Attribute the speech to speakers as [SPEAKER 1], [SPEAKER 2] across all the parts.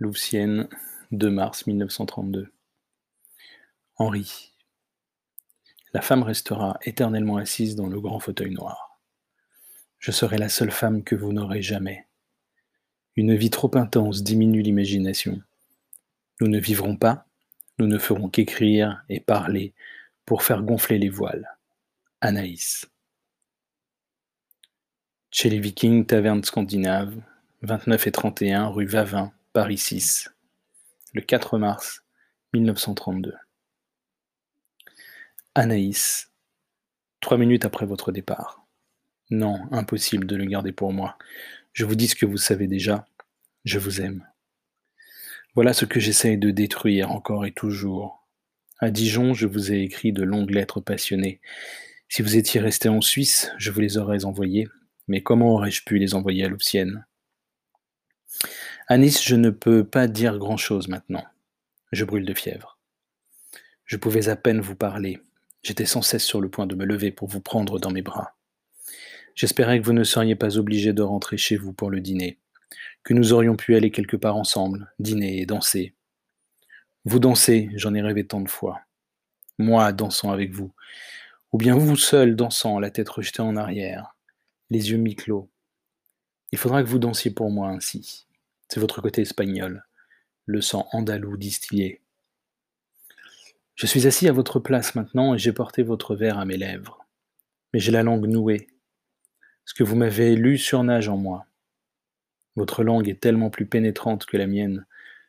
[SPEAKER 1] Louvciennes, 2 mars 1932. Henri. La femme restera éternellement assise dans le grand fauteuil noir. Je serai la seule femme que vous n'aurez jamais. Une vie trop intense diminue l'imagination. Nous ne vivrons pas, nous ne ferons qu'écrire et parler pour faire gonfler les voiles. Anaïs. Chez les Vikings, taverne scandinave, 29 et 31 rue Vavin, Paris 6, le 4 mars 1932. Anaïs, trois minutes après votre départ. Non, impossible de le garder pour moi. Je vous dis ce que vous savez déjà. Je vous aime. Voilà ce que j'essaye de détruire encore et toujours. À Dijon, je vous ai écrit de longues lettres passionnées. Si vous étiez resté en Suisse, je vous les aurais envoyées. Mais comment aurais-je pu les envoyer à Louvciennes à je ne peux pas dire grand-chose maintenant. Je brûle de fièvre. Je pouvais à peine vous parler. J'étais sans cesse sur le point de me lever pour vous prendre dans mes bras. J'espérais que vous ne seriez pas obligé de rentrer chez vous pour le dîner, que nous aurions pu aller quelque part ensemble, dîner et danser. Vous dansez, j'en ai rêvé tant de fois. Moi dansant avec vous, ou bien vous seul dansant, la tête rejetée en arrière, les yeux mi-clos. Il faudra que vous dansiez pour moi ainsi. C'est votre côté espagnol, le sang andalou distillé. Je suis assis à votre place maintenant et j'ai porté votre verre à mes lèvres. Mais j'ai la langue nouée. Ce que vous m'avez lu surnage en moi. Votre langue est tellement plus pénétrante que la mienne.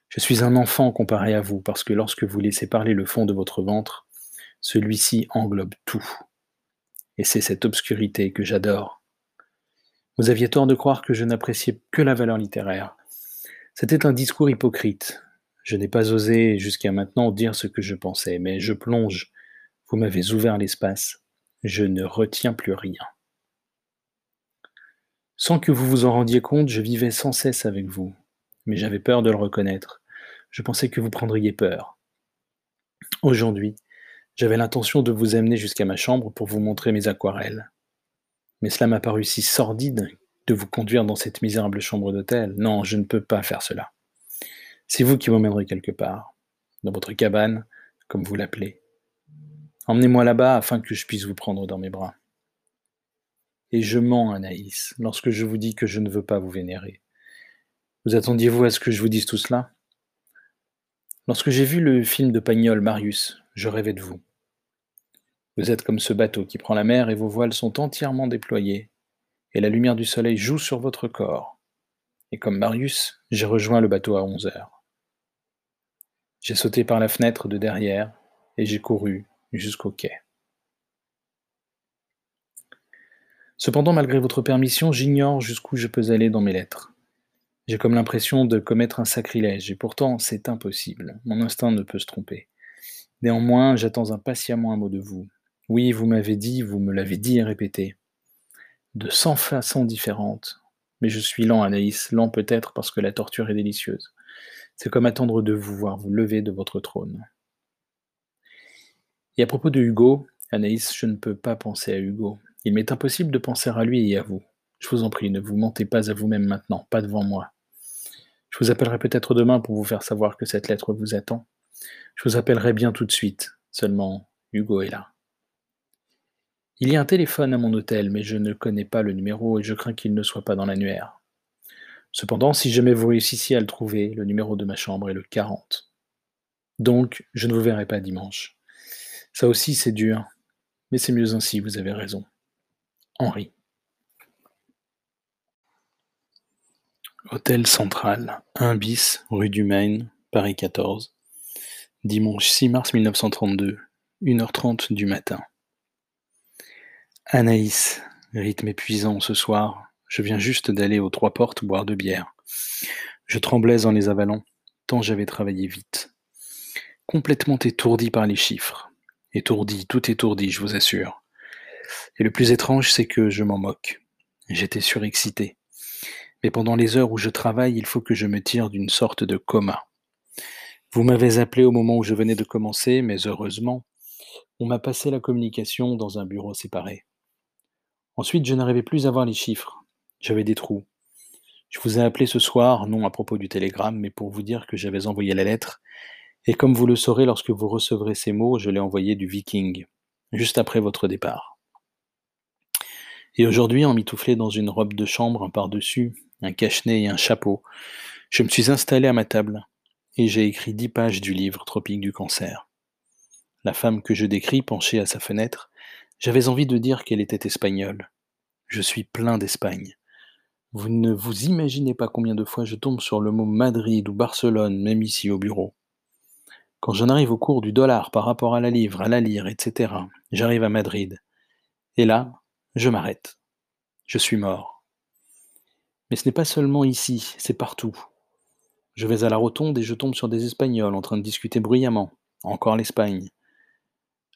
[SPEAKER 1] Je suis un enfant comparé à vous, parce que lorsque vous laissez parler le fond de votre ventre, celui-ci englobe tout. Et c'est cette obscurité que j'adore. Vous aviez tort de croire que je n'appréciais que la valeur littéraire. C'était un discours hypocrite. Je n'ai pas osé jusqu'à maintenant dire ce que je pensais, mais je plonge. Vous m'avez ouvert l'espace. Je ne retiens plus rien. Sans que vous vous en rendiez compte, je vivais sans cesse avec vous, mais j'avais peur de le reconnaître. Je pensais que vous prendriez peur. Aujourd'hui, j'avais l'intention de vous amener jusqu'à ma chambre pour vous montrer mes aquarelles. Mais cela m'a paru si sordide de vous conduire dans cette misérable chambre d'hôtel. Non, je ne peux pas faire cela. C'est vous qui m'emmènerez quelque part, dans votre cabane, comme vous l'appelez. Emmenez-moi là-bas afin que je puisse vous prendre dans mes bras. Et je mens, Anaïs, lorsque je vous dis que je ne veux pas vous vénérer. Vous attendiez-vous à ce que je vous dise tout cela? Lorsque j'ai vu le film de Pagnol, Marius, je rêvais de vous. Vous êtes comme ce bateau qui prend la mer et vos voiles sont entièrement déployées, et la lumière du soleil joue sur votre corps. Et comme Marius, j'ai rejoint le bateau à onze heures. J'ai sauté par la fenêtre de derrière et j'ai couru jusqu'au quai. Cependant, malgré votre permission, j'ignore jusqu'où je peux aller dans mes lettres. J'ai comme l'impression de commettre un sacrilège, et pourtant c'est impossible. Mon instinct ne peut se tromper. Néanmoins, j'attends impatiemment un mot de vous. Oui, vous m'avez dit, vous me l'avez dit et répété de cent façons différentes. Mais je suis lent, Anaïs, lent peut-être parce que la torture est délicieuse. C'est comme attendre de vous voir vous lever de votre trône. Et à propos de Hugo, Anaïs, je ne peux pas penser à Hugo. Il m'est impossible de penser à lui et à vous. Je vous en prie, ne vous mentez pas à vous-même maintenant, pas devant moi. Je vous appellerai peut-être demain pour vous faire savoir que cette lettre vous attend. Je vous appellerai bien tout de suite, seulement Hugo est là. Il y a un téléphone à mon hôtel, mais je ne connais pas le numéro et je crains qu'il ne soit pas dans l'annuaire. Cependant, si jamais vous réussissiez à le trouver, le numéro de ma chambre est le 40. Donc, je ne vous verrai pas dimanche. Ça aussi, c'est dur. Mais c'est mieux ainsi, vous avez raison. Henri. Hôtel Central, 1 bis, rue du Maine, Paris 14. Dimanche 6 mars 1932, 1h30 du matin. Anaïs, rythme épuisant ce soir, je viens juste d'aller aux trois portes boire de bière. Je tremblais en les avalant, tant j'avais travaillé vite. Complètement étourdi par les chiffres. Étourdi, tout étourdi, je vous assure. Et le plus étrange, c'est que je m'en moque. J'étais surexcité. Mais pendant les heures où je travaille, il faut que je me tire d'une sorte de coma. Vous m'avez appelé au moment où je venais de commencer, mais heureusement, on m'a passé la communication dans un bureau séparé. Ensuite, je n'arrivais plus à voir les chiffres. J'avais des trous. Je vous ai appelé ce soir, non à propos du télégramme, mais pour vous dire que j'avais envoyé la lettre, et comme vous le saurez lorsque vous recevrez ces mots, je l'ai envoyé du Viking, juste après votre départ. Et aujourd'hui, emmitouflé dans une robe de chambre, un par-dessus, un cache-nez et un chapeau, je me suis installé à ma table, et j'ai écrit dix pages du livre Tropique du cancer. La femme que je décris, penchée à sa fenêtre, j'avais envie de dire qu'elle était espagnole. Je suis plein d'Espagne. Vous ne vous imaginez pas combien de fois je tombe sur le mot Madrid ou Barcelone, même ici au bureau. Quand j'en arrive au cours du dollar par rapport à la livre, à la lire, etc., j'arrive à Madrid. Et là, je m'arrête. Je suis mort. Mais ce n'est pas seulement ici, c'est partout. Je vais à la rotonde et je tombe sur des Espagnols en train de discuter bruyamment. Encore l'Espagne.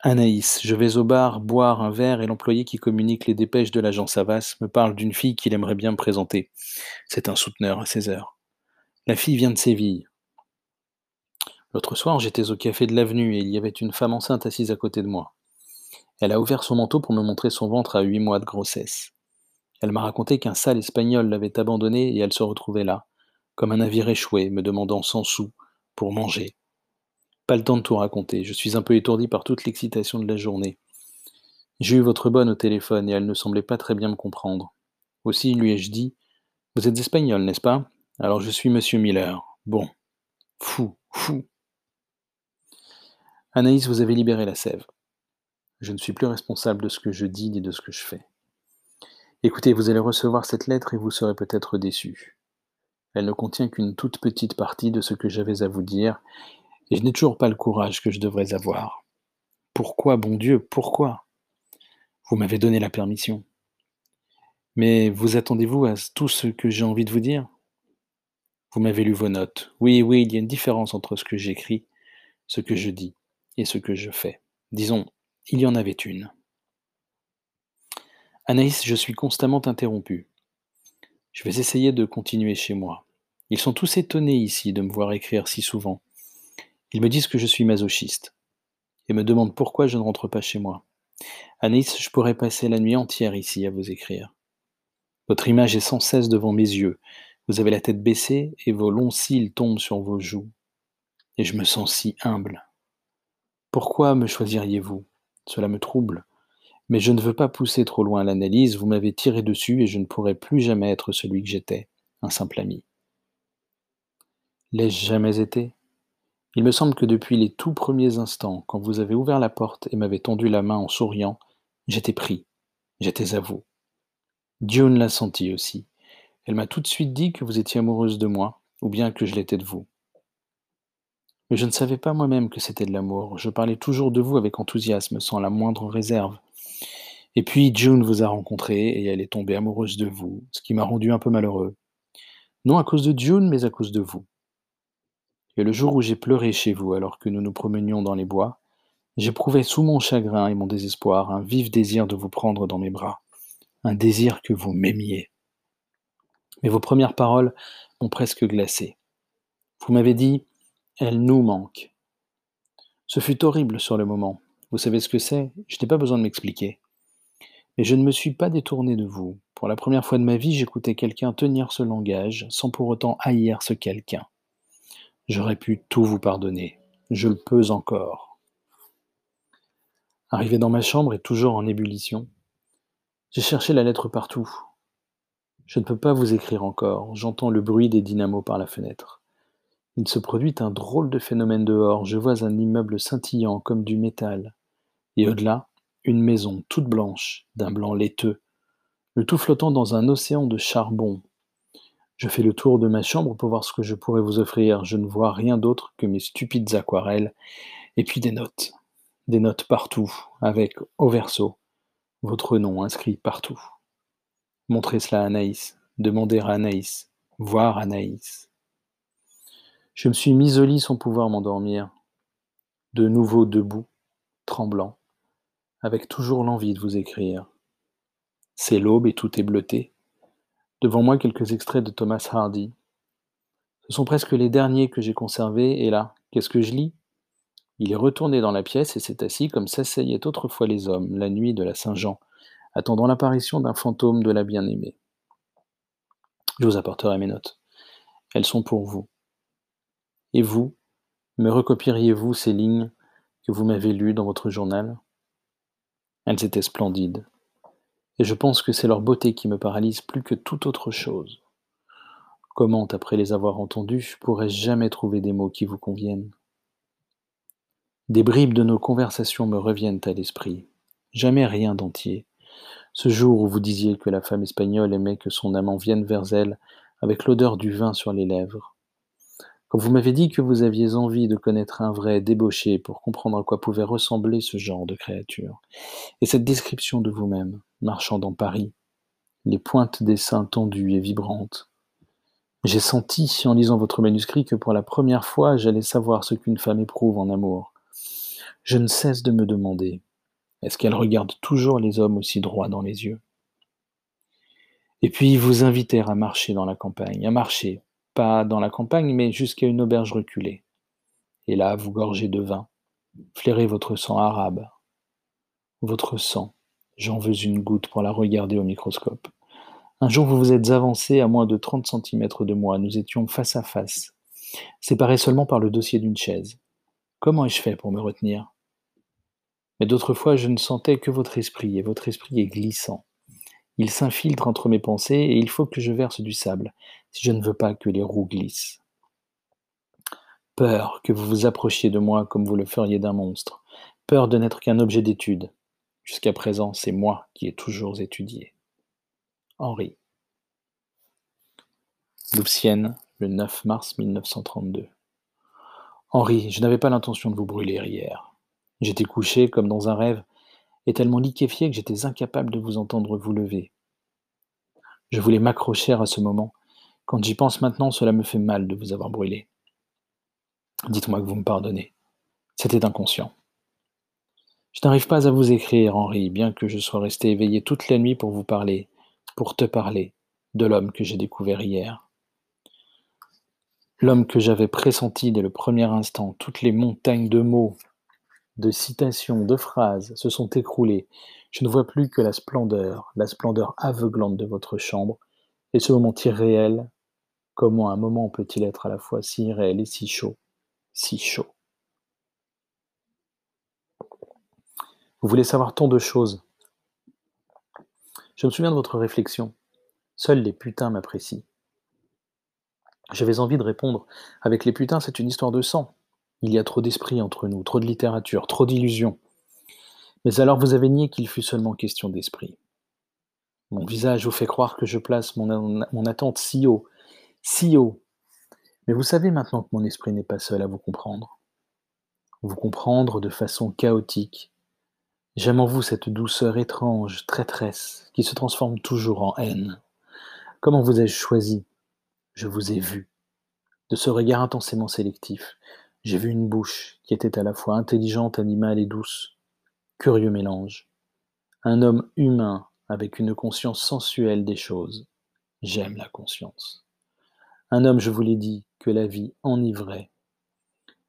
[SPEAKER 1] Anaïs, je vais au bar boire un verre et l'employé qui communique les dépêches de l'agent Savas me parle d'une fille qu'il aimerait bien me présenter. C'est un souteneur à 16 heures. La fille vient de Séville. L'autre soir, j'étais au café de l'avenue et il y avait une femme enceinte assise à côté de moi. Elle a ouvert son manteau pour me montrer son ventre à huit mois de grossesse. Elle m'a raconté qu'un sale espagnol l'avait abandonnée et elle se retrouvait là, comme un navire échoué, me demandant cent sous pour manger. Pas le temps de tout raconter, je suis un peu étourdi par toute l'excitation de la journée. J'ai eu votre bonne au téléphone et elle ne semblait pas très bien me comprendre. Aussi lui ai-je dit Vous êtes espagnol, n'est-ce pas? Alors je suis monsieur Miller. Bon. Fou, fou. Anaïs, vous avez libéré la sève. Je ne suis plus responsable de ce que je dis ni de ce que je fais. Écoutez, vous allez recevoir cette lettre et vous serez peut-être déçu. Elle ne contient qu'une toute petite partie de ce que j'avais à vous dire, et je n'ai toujours pas le courage que je devrais avoir. Pourquoi, bon Dieu, pourquoi? Vous m'avez donné la permission. Mais vous attendez-vous à tout ce que j'ai envie de vous dire? Vous m'avez lu vos notes. Oui, oui, il y a une différence entre ce que j'écris, ce que je dis et ce que je fais. Disons, il y en avait une. Anaïs, je suis constamment interrompu. Je vais essayer de continuer chez moi. Ils sont tous étonnés ici de me voir écrire si souvent. Ils me disent que je suis masochiste et me demandent pourquoi je ne rentre pas chez moi. Anaïs, je pourrais passer la nuit entière ici à vous écrire. Votre image est sans cesse devant mes yeux. Vous avez la tête baissée et vos longs cils tombent sur vos joues. Et je me sens si humble. Pourquoi me choisiriez-vous? Cela me trouble. Mais je ne veux pas pousser trop loin l'analyse, vous m'avez tiré dessus et je ne pourrai plus jamais être celui que j'étais, un simple ami. L'ai-je jamais été? Il me semble que depuis les tout premiers instants, quand vous avez ouvert la porte et m'avez tendu la main en souriant, j'étais pris, j'étais à vous. June l'a senti aussi. Elle m'a tout de suite dit que vous étiez amoureuse de moi, ou bien que je l'étais de vous. Mais je ne savais pas moi-même que c'était de l'amour. Je parlais toujours de vous avec enthousiasme, sans la moindre réserve. Et puis June vous a rencontré et elle est tombée amoureuse de vous, ce qui m'a rendu un peu malheureux. Non à cause de June, mais à cause de vous. Et le jour où j'ai pleuré chez vous alors que nous nous promenions dans les bois, j'éprouvais sous mon chagrin et mon désespoir un vif désir de vous prendre dans mes bras, un désir que vous m'aimiez. Mais vos premières paroles m'ont presque glacé. Vous m'avez dit Elle nous manque. Ce fut horrible sur le moment. Vous savez ce que c'est? Je n'ai pas besoin de m'expliquer. Mais je ne me suis pas détourné de vous. Pour la première fois de ma vie, j'écoutais quelqu'un tenir ce langage sans pour autant haïr ce quelqu'un. J'aurais pu tout vous pardonner. Je le peux encore. Arrivé dans ma chambre et toujours en ébullition, j'ai cherché la lettre partout. Je ne peux pas vous écrire encore. J'entends le bruit des dynamos par la fenêtre. Il se produit un drôle de phénomène dehors. Je vois un immeuble scintillant comme du métal. Et au-delà, une maison toute blanche, d'un blanc laiteux, le tout flottant dans un océan de charbon, je fais le tour de ma chambre pour voir ce que je pourrais vous offrir. Je ne vois rien d'autre que mes stupides aquarelles et puis des notes. Des notes partout, avec au verso votre nom inscrit partout. Montrez cela à Anaïs, demandez à Anaïs, voir Anaïs. Je me suis mis au lit sans pouvoir m'endormir, de nouveau debout, tremblant, avec toujours l'envie de vous écrire. C'est l'aube et tout est bleuté. Devant moi quelques extraits de Thomas Hardy. Ce sont presque les derniers que j'ai conservés, et là, qu'est-ce que je lis? Il est retourné dans la pièce et s'est assis comme s'asseyaient autrefois les hommes, la nuit de la Saint-Jean, attendant l'apparition d'un fantôme de la bien-aimée. Je vous apporterai mes notes. Elles sont pour vous. Et vous, me recopieriez-vous ces lignes que vous m'avez lues dans votre journal? Elles étaient splendides. Et je pense que c'est leur beauté qui me paralyse plus que toute autre chose. Comment, après les avoir entendues, pourrais-je jamais trouver des mots qui vous conviennent? Des bribes de nos conversations me reviennent à l'esprit. Jamais rien d'entier. Ce jour où vous disiez que la femme espagnole aimait que son amant vienne vers elle avec l'odeur du vin sur les lèvres. Vous m'avez dit que vous aviez envie de connaître un vrai débauché pour comprendre à quoi pouvait ressembler ce genre de créature. Et cette description de vous-même, marchant dans Paris, les pointes des seins tendues et vibrantes. J'ai senti, en lisant votre manuscrit, que pour la première fois, j'allais savoir ce qu'une femme éprouve en amour. Je ne cesse de me demander, est-ce qu'elle regarde toujours les hommes aussi droits dans les yeux? Et puis vous inviter à marcher dans la campagne, à marcher, pas dans la campagne, mais jusqu'à une auberge reculée. Et là, vous gorgez de vin, flairez votre sang arabe. Votre sang, j'en veux une goutte pour la regarder au microscope. Un jour, vous vous êtes avancé à moins de 30 cm de moi. Nous étions face à face, séparés seulement par le dossier d'une chaise. Comment ai-je fait pour me retenir? Mais d'autres fois, je ne sentais que votre esprit, et votre esprit est glissant. Il s'infiltre entre mes pensées, et il faut que je verse du sable, je ne veux pas que les roues glissent. Peur que vous vous approchiez de moi comme vous le feriez d'un monstre. Peur de n'être qu'un objet d'étude. Jusqu'à présent, c'est moi qui ai toujours étudié. Henri. Louvciennes, le 9 mars 1932. Henri, je n'avais pas l'intention de vous brûler hier. J'étais couché comme dans un rêve, et tellement liquéfié que j'étais incapable de vous entendre vous lever. Je voulais m'accrocher à ce moment. Quand j'y pense maintenant, cela me fait mal de vous avoir brûlé. Dites-moi que vous me pardonnez. C'était inconscient. Je n'arrive pas à vous écrire, Henri, bien que je sois resté éveillé toute la nuit pour vous parler, pour te parler de l'homme que j'ai découvert hier. L'homme que j'avais pressenti dès le premier instant, toutes les montagnes de mots, de citations, de phrases se sont écroulées. Je ne vois plus que la splendeur, la splendeur aveuglante de votre chambre, et ce moment irréel. Comment un moment peut-il être à la fois si irréel et si chaud, si chaud Vous voulez savoir tant de choses, je me souviens de votre réflexion. Seuls les putains m'apprécient. J'avais envie de répondre Avec les putains, c'est une histoire de sang. Il y a trop d'esprit entre nous, trop de littérature, trop d'illusions. Mais alors vous avez nié qu'il fût seulement question d'esprit. Mon visage vous fait croire que je place mon attente si haut, si haut. Mais vous savez maintenant que mon esprit n'est pas seul à vous comprendre. Vous comprendre de façon chaotique, J'aime en vous cette douceur étrange, traîtresse, qui se transforme toujours en haine. Comment vous ai-je choisi? Je vous ai vu. De ce regard intensément sélectif, j'ai vu une bouche qui était à la fois intelligente, animale et douce. Curieux mélange. Un homme humain avec une conscience sensuelle des choses. J'aime la conscience. Un homme, je vous l'ai dit, que la vie enivrait.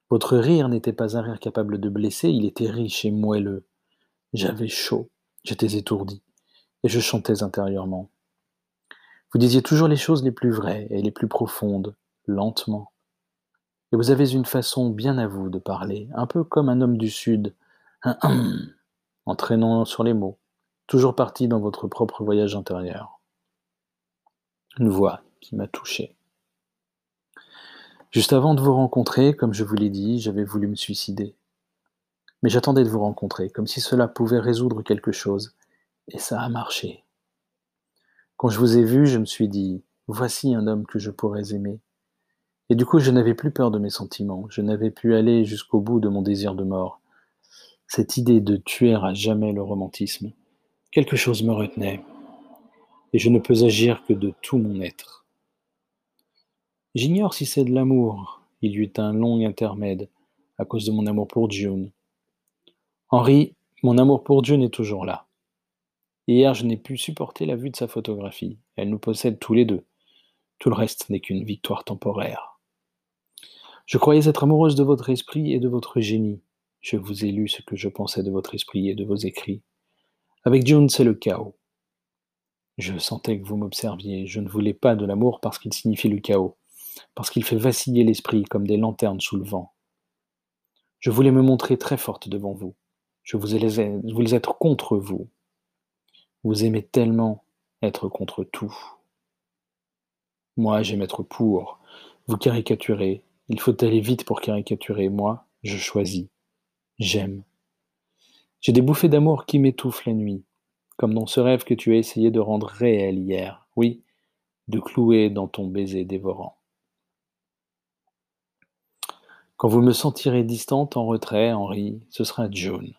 [SPEAKER 1] Votre rire n'était pas un rire capable de blesser, il était riche et moelleux. J'avais chaud, j'étais étourdi, et je chantais intérieurement. Vous disiez toujours les choses les plus vraies et les plus profondes, lentement. Et vous avez une façon bien à vous de parler, un peu comme un homme du Sud, un hum, entraînant sur les mots, toujours parti dans votre propre voyage intérieur. Une voix qui m'a touché. Juste avant de vous rencontrer, comme je vous l'ai dit, j'avais voulu me suicider. Mais j'attendais de vous rencontrer, comme si cela pouvait résoudre quelque chose. Et ça a marché. Quand je vous ai vu, je me suis dit, voici un homme que je pourrais aimer. Et du coup, je n'avais plus peur de mes sentiments, je n'avais pu aller jusqu'au bout de mon désir de mort. Cette idée de tuer à jamais le romantisme, quelque chose me retenait, et je ne peux agir que de tout mon être. J'ignore si c'est de l'amour, il y eut un long intermède, à cause de mon amour pour June, Henri, mon amour pour Dieu n'est toujours là. Hier, je n'ai pu supporter la vue de sa photographie. Elle nous possède tous les deux. Tout le reste n'est qu'une victoire temporaire. Je croyais être amoureuse de votre esprit et de votre génie. Je vous ai lu ce que je pensais de votre esprit et de vos écrits. Avec June, c'est le chaos. Je sentais que vous m'observiez. Je ne voulais pas de l'amour parce qu'il signifie le chaos, parce qu'il fait vaciller l'esprit comme des lanternes sous le vent. Je voulais me montrer très forte devant vous. Je voulais être contre vous. Vous aimez tellement être contre tout. Moi, j'aime être pour. Vous caricaturez. Il faut aller vite pour caricaturer. Moi, je choisis. J'aime. J'ai des bouffées d'amour qui m'étouffent la nuit, comme dans ce rêve que tu as essayé de rendre réel hier. Oui, de clouer dans ton baiser dévorant. Quand vous me sentirez distante, en retrait, Henri, ce sera June.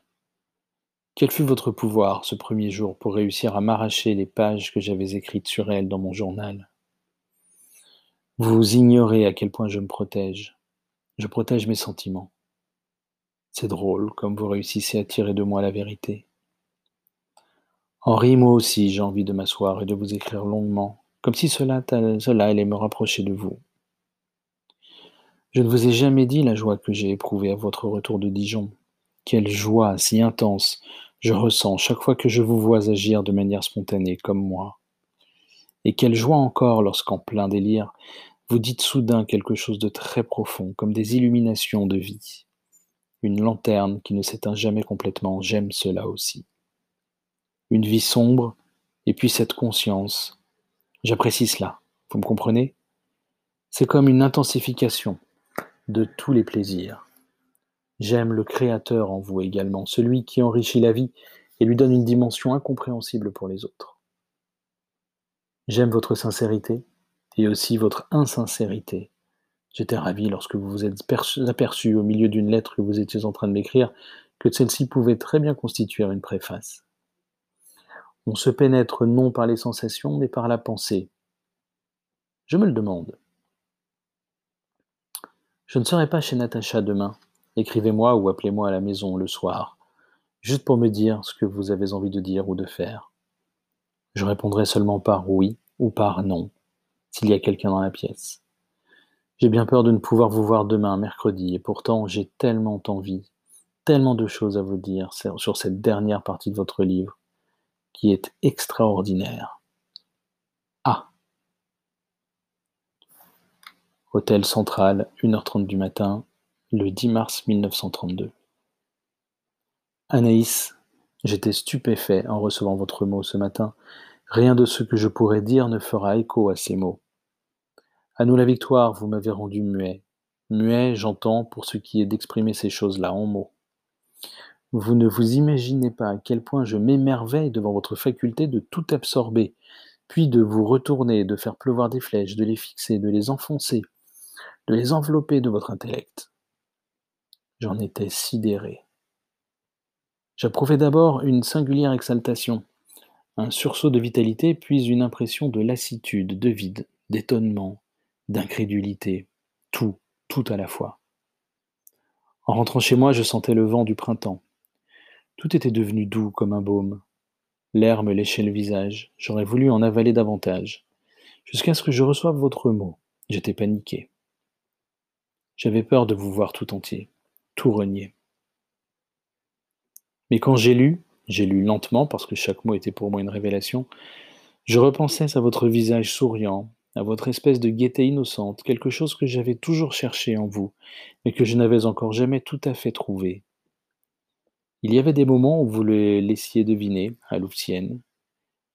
[SPEAKER 1] Quel fut votre pouvoir ce premier jour pour réussir à m'arracher les pages que j'avais écrites sur elle dans mon journal? Vous ignorez à quel point je me protège. Je protège mes sentiments. C'est drôle comme vous réussissez à tirer de moi la vérité. Henri, moi aussi, j'ai envie de m'asseoir et de vous écrire longuement, comme si cela, cela allait me rapprocher de vous. Je ne vous ai jamais dit la joie que j'ai éprouvée à votre retour de Dijon. Quelle joie si intense je ressens chaque fois que je vous vois agir de manière spontanée comme moi. Et quelle joie encore lorsqu'en plein délire, vous dites soudain quelque chose de très profond, comme des illuminations de vie. Une lanterne qui ne s'éteint jamais complètement, j'aime cela aussi. Une vie sombre, et puis cette conscience. J'apprécie cela, vous me comprenez? C'est comme une intensification, de tous les plaisirs. J'aime le Créateur en vous également, celui qui enrichit la vie et lui donne une dimension incompréhensible pour les autres. J'aime votre sincérité et aussi votre insincérité. J'étais ravi lorsque vous vous êtes aperçu au milieu d'une lettre que vous étiez en train de m'écrire que celle-ci pouvait très bien constituer une préface. On se pénètre non par les sensations mais par la pensée. Je me le demande. Je ne serai pas chez Natacha demain. Écrivez-moi ou appelez-moi à la maison le soir, juste pour me dire ce que vous avez envie de dire ou de faire. Je répondrai seulement par oui ou par non, s'il y a quelqu'un dans la pièce. J'ai bien peur de ne pouvoir vous voir demain, mercredi, et pourtant j'ai tellement envie, tellement de choses à vous dire sur cette dernière partie de votre livre, qui est extraordinaire. Ah Hôtel Central, 1h30 du matin, le 10 mars 1932. Anaïs, j'étais stupéfait en recevant votre mot ce matin. Rien de ce que je pourrais dire ne fera écho à ces mots. À nous la victoire, vous m'avez rendu muet. Muet, j'entends, pour ce qui est d'exprimer ces choses-là en mots. Vous ne vous imaginez pas à quel point je m'émerveille devant votre faculté de tout absorber, puis de vous retourner, de faire pleuvoir des flèches, de les fixer, de les enfoncer, de les envelopper de votre intellect. J'en étais sidéré. J'approuvais d'abord une singulière exaltation, un sursaut de vitalité, puis une impression de lassitude, de vide, d'étonnement, d'incrédulité, tout, tout à la fois. En rentrant chez moi, je sentais le vent du printemps. Tout était devenu doux comme un baume. L'air me léchait le visage, j'aurais voulu en avaler davantage. Jusqu'à ce que je reçoive votre mot, j'étais paniqué. J'avais peur de vous voir tout entier, tout renier. Mais quand j'ai lu, j'ai lu lentement parce que chaque mot était pour moi une révélation, je repensais à votre visage souriant, à votre espèce de gaieté innocente, quelque chose que j'avais toujours cherché en vous, mais que je n'avais encore jamais tout à fait trouvé. Il y avait des moments où vous le laissiez deviner, à Louvcienne,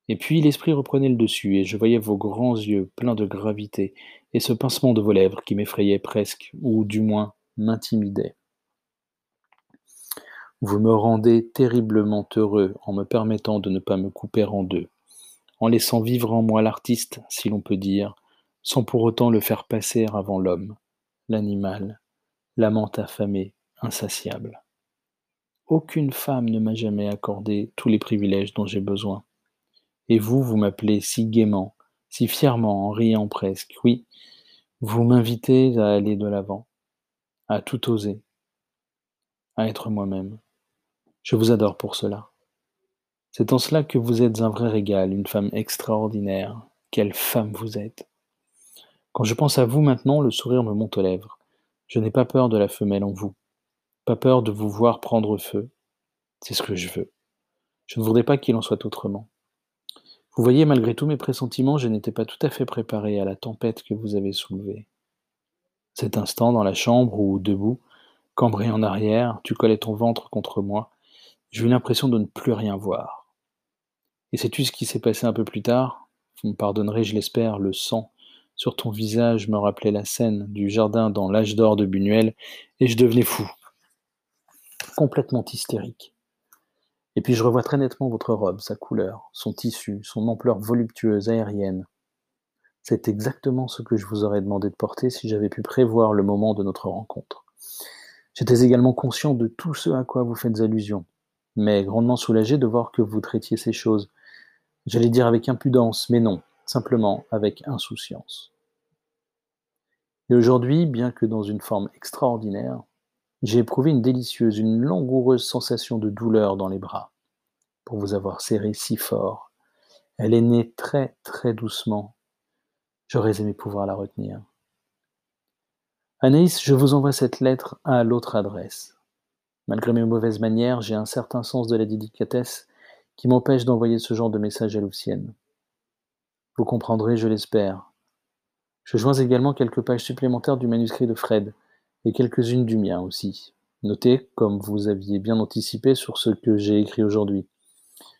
[SPEAKER 1] et puis l'esprit reprenait le dessus, et je voyais vos grands yeux pleins de gravité, et ce pincement de vos lèvres qui m'effrayait presque, ou du moins m'intimidait. Vous me rendez terriblement heureux en me permettant de ne pas me couper en deux, en laissant vivre en moi l'artiste, si l'on peut dire, sans pour autant le faire passer avant l'homme, l'animal, l'amant affamé, insatiable. Aucune femme ne m'a jamais accordé tous les privilèges dont j'ai besoin. Et vous, vous m'appelez si gaiement, si fièrement, en riant presque, oui, vous m'invitez à aller de l'avant, à tout oser, à être moi-même. Je vous adore pour cela. C'est en cela que vous êtes un vrai régal, une femme extraordinaire. Quelle femme vous êtes. Quand je pense à vous maintenant, le sourire me monte aux lèvres. Je n'ai pas peur de la femelle en vous, pas peur de vous voir prendre feu. C'est ce que je veux. Je ne voudrais pas qu'il en soit autrement. Vous voyez, malgré tous mes pressentiments, je n'étais pas tout à fait préparé à la tempête que vous avez soulevée. Cet instant, dans la chambre ou debout, cambré en arrière, tu collais ton ventre contre moi, eu l'impression de ne plus rien voir. Et sais-tu ce qui s'est passé un peu plus tard? Vous me pardonnerez, je l'espère, le sang sur ton visage me rappelait la scène du jardin dans l'âge d'or de Buñuel, et je devenais fou, complètement hystérique. Et puis je revois très nettement votre robe, sa couleur, son tissu, son ampleur voluptueuse, aérienne. C'est exactement ce que je vous aurais demandé de porter si j'avais pu prévoir le moment de notre rencontre. J'étais également conscient de tout ce à quoi vous faites allusion, mais grandement soulagé de voir que vous traitiez ces choses. J'allais dire avec impudence, mais non, simplement avec insouciance. Et aujourd'hui, bien que dans une forme extraordinaire, j'ai éprouvé une délicieuse, une langoureuse sensation de douleur dans les bras, pour vous avoir serré si fort. Elle est née très très doucement. J'aurais aimé pouvoir la retenir. Anaïs, je vous envoie cette lettre à l'autre adresse. Malgré mes mauvaises manières, j'ai un certain sens de la délicatesse qui m'empêche d'envoyer ce genre de message à Lucienne. Vous comprendrez, je l'espère. Je joins également quelques pages supplémentaires du manuscrit de Fred, et quelques-unes du mien aussi. Notez, comme vous aviez bien anticipé sur ce que j'ai écrit aujourd'hui.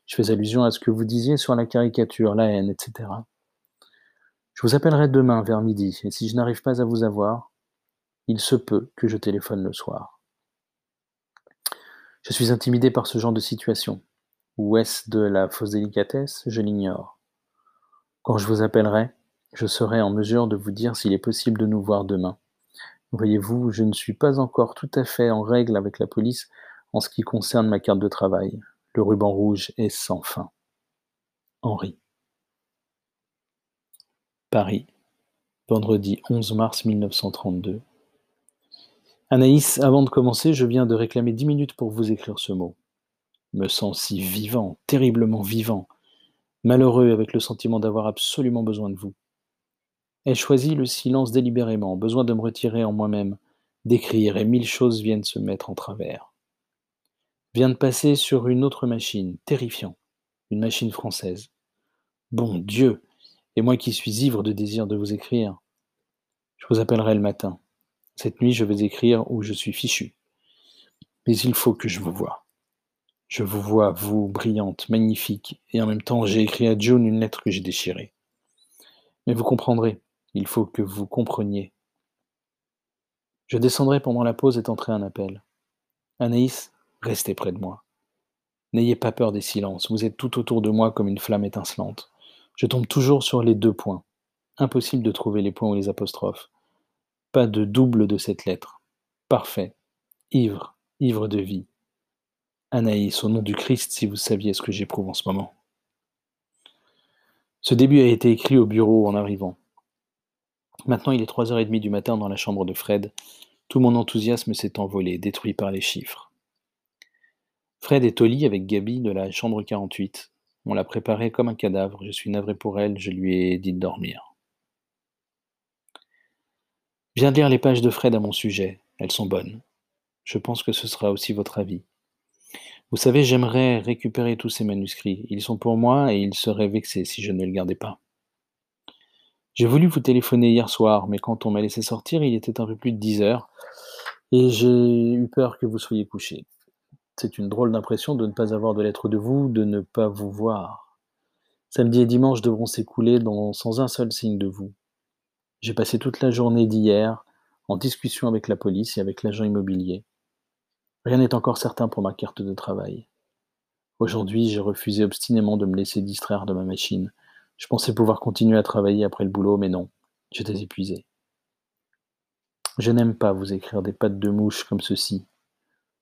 [SPEAKER 1] Je fais allusion à ce que vous disiez sur la caricature, la haine, etc. Je vous appellerai demain vers midi, et si je n'arrive pas à vous avoir, il se peut que je téléphone le soir. Je suis intimidé par ce genre de situation. Ou est-ce de la fausse délicatesse? Je l'ignore. Quand je vous appellerai, je serai en mesure de vous dire s'il est possible de nous voir demain. Voyez-vous, je ne suis pas encore tout à fait en règle avec la police en ce qui concerne ma carte de travail. Le ruban rouge est sans fin. Henri. Paris, vendredi 11 mars 1932. Anaïs, avant de commencer, je viens de réclamer dix minutes pour vous écrire ce mot. Me sens si vivant, terriblement vivant, malheureux avec le sentiment d'avoir absolument besoin de vous. Ai choisi le silence délibérément, besoin de me retirer en moi-même, d'écrire, et mille choses viennent se mettre en travers. Vient de passer sur une autre machine, terrifiant, une machine française. Bon Dieu, et moi qui suis ivre de désir de vous écrire. Je vous appellerai le matin. Cette nuit, je vais écrire où je suis fichu. Mais il faut que je vous voie. Je vous vois, vous, brillante, magnifique, et en même temps, j'ai écrit à June une lettre que j'ai déchirée. Mais vous comprendrez, il faut que vous compreniez. Je descendrai pendant la pause et tenterai un appel. Anaïs, restez près de moi. N'ayez pas peur des silences, vous êtes tout autour de moi comme une flamme étincelante. Je tombe toujours sur les deux points. Impossible de trouver les points ou les apostrophes. Pas de double de cette lettre. Parfait. Ivre, ivre de vie. Anaïs, au nom du Christ, si vous saviez ce que j'éprouve en ce moment. Ce début a été écrit au bureau en arrivant. Maintenant, il est 3h30 du matin dans la chambre de Fred. Tout mon enthousiasme s'est envolé, détruit par les chiffres. Fred est au lit avec Gabi de la chambre 48. On l'a préparé comme un cadavre. Je suis navré pour elle, je lui ai dit de dormir. Viens lire les pages de Fred à mon sujet. Elles sont bonnes. Je pense que ce sera aussi votre avis. Vous savez, j'aimerais récupérer tous ces manuscrits. Ils sont pour moi et ils seraient vexés si je ne les gardais pas. J'ai voulu vous téléphoner hier soir, mais quand on m'a laissé sortir, il était un peu plus de 10 heures, et j'ai eu peur que vous soyez couché. C'est une drôle d'impression de ne pas avoir de lettre de vous, de ne pas vous voir. Samedi et dimanche devront s'écouler sans un seul signe de vous. J'ai passé toute la journée d'hier en discussion avec la police et avec l'agent immobilier. Rien n'est encore certain pour ma carte de travail. Aujourd'hui, j'ai refusé obstinément de me laisser distraire de ma machine. Je pensais pouvoir continuer à travailler après le boulot, mais non, j'étais épuisé. Je n'aime pas vous écrire des pattes de mouche comme ceci.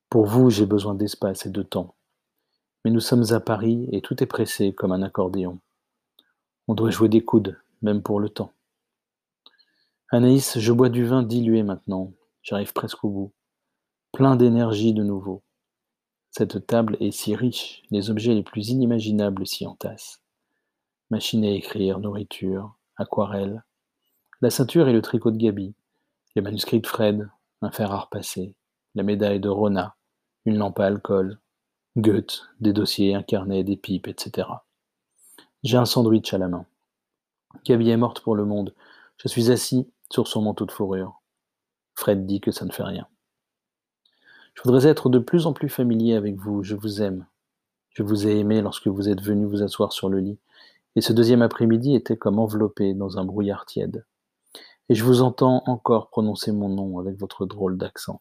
[SPEAKER 1] Pour vous, j'ai besoin d'espace et de temps. Mais nous sommes à Paris et tout est pressé comme un accordéon. On doit jouer des coudes, même pour le temps. Anaïs, je bois du vin dilué maintenant. J'arrive presque au bout. Plein d'énergie de nouveau. Cette table est si riche, les objets les plus inimaginables s'y entassent. Machine à écrire, nourriture, aquarelle, la ceinture et le tricot de Gabi, les manuscrits de Fred, un fer à repasser, la médaille de Rona, une lampe à alcool, Goethe, des dossiers, un carnet, des pipes, etc. J'ai un sandwich à la main. Gabi est morte pour le monde. Je suis assis sur son manteau de fourrure. Fred dit que ça ne fait rien. Je voudrais être de plus en plus familier avec vous. Je vous aime. Je vous ai aimé lorsque vous êtes venu vous asseoir sur le lit. Et ce deuxième après-midi était comme enveloppé dans un brouillard tiède. Et je vous entends encore prononcer mon nom avec votre drôle d'accent.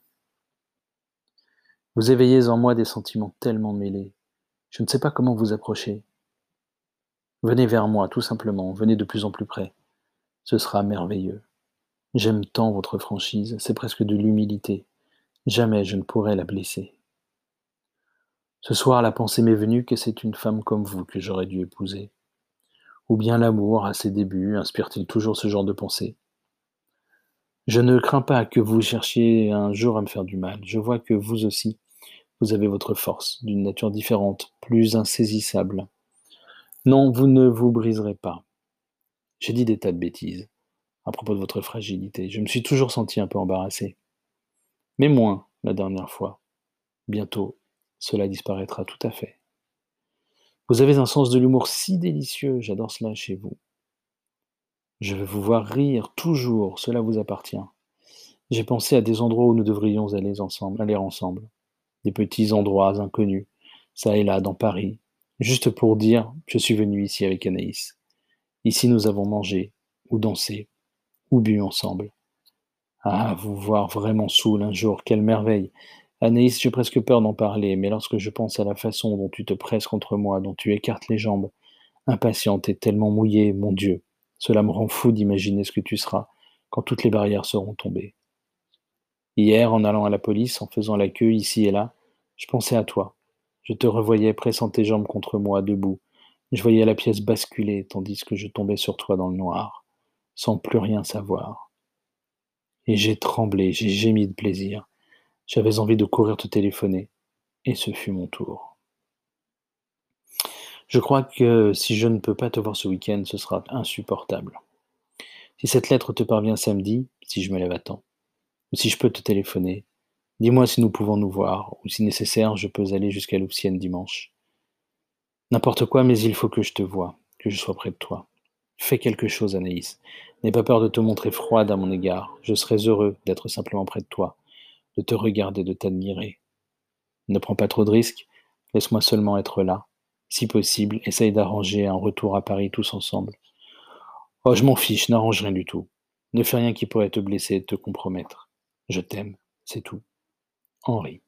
[SPEAKER 1] Vous éveillez en moi des sentiments tellement mêlés. Je ne sais pas comment vous approcher. Venez vers moi, tout simplement, venez de plus en plus près. Ce sera merveilleux. J'aime tant votre franchise, c'est presque de l'humilité. Jamais je ne pourrais la blesser. Ce soir, la pensée m'est venue que c'est une femme comme vous que j'aurais dû épouser. Ou bien l'amour, à ses débuts, inspire-t-il toujours ce genre de pensée? Je ne crains pas que vous cherchiez un jour à me faire du mal. Je vois que vous aussi, vous avez votre force, d'une nature différente, plus insaisissable. Non, vous ne vous briserez pas. J'ai dit des tas de bêtises à propos de votre fragilité. Je me suis toujours senti un peu embarrassé. Mais moins la dernière fois. Bientôt, cela disparaîtra tout à fait. Vous avez un sens de l'humour si délicieux, j'adore cela chez vous. Je veux vous voir rire toujours, cela vous appartient. J'ai pensé à des endroits où nous devrions aller ensemble, aller ensemble. Des petits endroits inconnus, ça et là, dans Paris, juste pour dire je suis venu ici avec Anaïs. Ici nous avons mangé, ou dansé, ou bu ensemble. Ah, vous voir vraiment saoul un jour, quelle merveille. Anaïs, j'ai presque peur d'en parler, mais lorsque je pense à la façon dont tu te presses contre moi, dont tu écartes les jambes, impatiente et tellement mouillée, mon Dieu, cela me rend fou d'imaginer ce que tu seras quand toutes les barrières seront tombées. Hier, en allant à la police, en faisant la queue ici et là, je pensais à toi. Je te revoyais pressant tes jambes contre moi, debout. Je voyais la pièce basculer tandis que je tombais sur toi dans le noir, sans plus rien savoir. Et j'ai tremblé, j'ai gémi de plaisir. J'avais envie de courir te téléphoner, et ce fut mon tour. Je crois que si je ne peux pas te voir ce week-end, ce sera insupportable. Si cette lettre te parvient samedi, si je me lève à temps, ou si je peux te téléphoner, dis-moi si nous pouvons nous voir, ou si nécessaire, je peux aller jusqu'à Louvciennes dimanche. N'importe quoi, mais il faut que je te voie, que je sois près de toi. Fais quelque chose, Anaïs. N'aie pas peur de te montrer froide à mon égard. Je serais heureux d'être simplement près de toi, de te regarder, de t'admirer. Ne prends pas trop de risques, laisse-moi seulement être là. Si possible, essaye d'arranger un retour à Paris tous ensemble. Oh, je m'en fiche, n'arrange rien du tout. Ne fais rien qui pourrait te blesser et te compromettre. Je t'aime, c'est tout. Henri.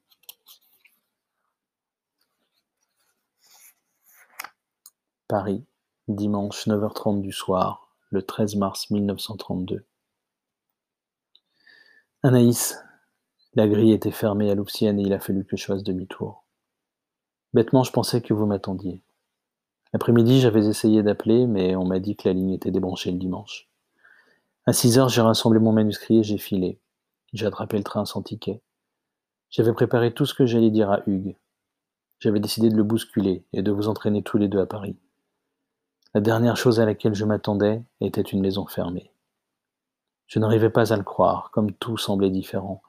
[SPEAKER 1] Paris, dimanche 9h30 du soir, le 13 mars 1932. Anaïs, la grille était fermée à Louvciennes et il a fallu que je fasse demi-tour. Bêtement, je pensais que vous m'attendiez. L'après-midi, j'avais essayé d'appeler, mais on m'a dit que la ligne était débranchée le dimanche. À 6 heures, j'ai rassemblé mon manuscrit et j'ai filé. J'ai attrapé le train sans ticket. J'avais préparé tout ce que j'allais dire à Hugues. J'avais décidé de le bousculer et de vous entraîner tous les deux à Paris. La dernière chose à laquelle je m'attendais était une maison fermée. Je n'arrivais pas à le croire, comme tout semblait différent,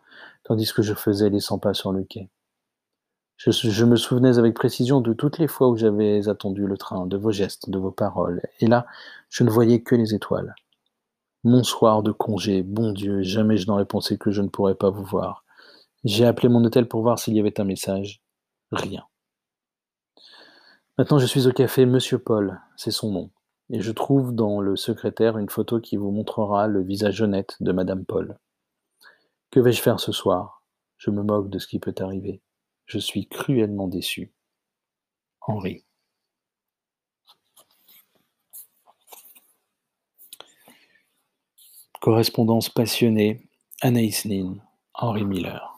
[SPEAKER 1] tandis que je faisais les cent pas sur le quai. Je, je, me souvenais avec précision de toutes les fois où j'avais attendu le train, de vos gestes, de vos paroles, et là, je ne voyais que les étoiles. Mon soir de congé, bon Dieu, jamais je n'aurais pensé que je ne pourrais pas vous voir. J'ai appelé mon hôtel pour voir s'il y avait un message. Rien. Maintenant, je suis au café Monsieur Paul, c'est son nom, et je trouve dans le secrétaire une photo qui vous montrera le visage honnête de Madame Paul. Que vais-je faire ce soir? Je me moque de ce qui peut arriver. Je suis cruellement déçu. Henri. Correspondance passionnée, Anaïs Nin, Henri Miller.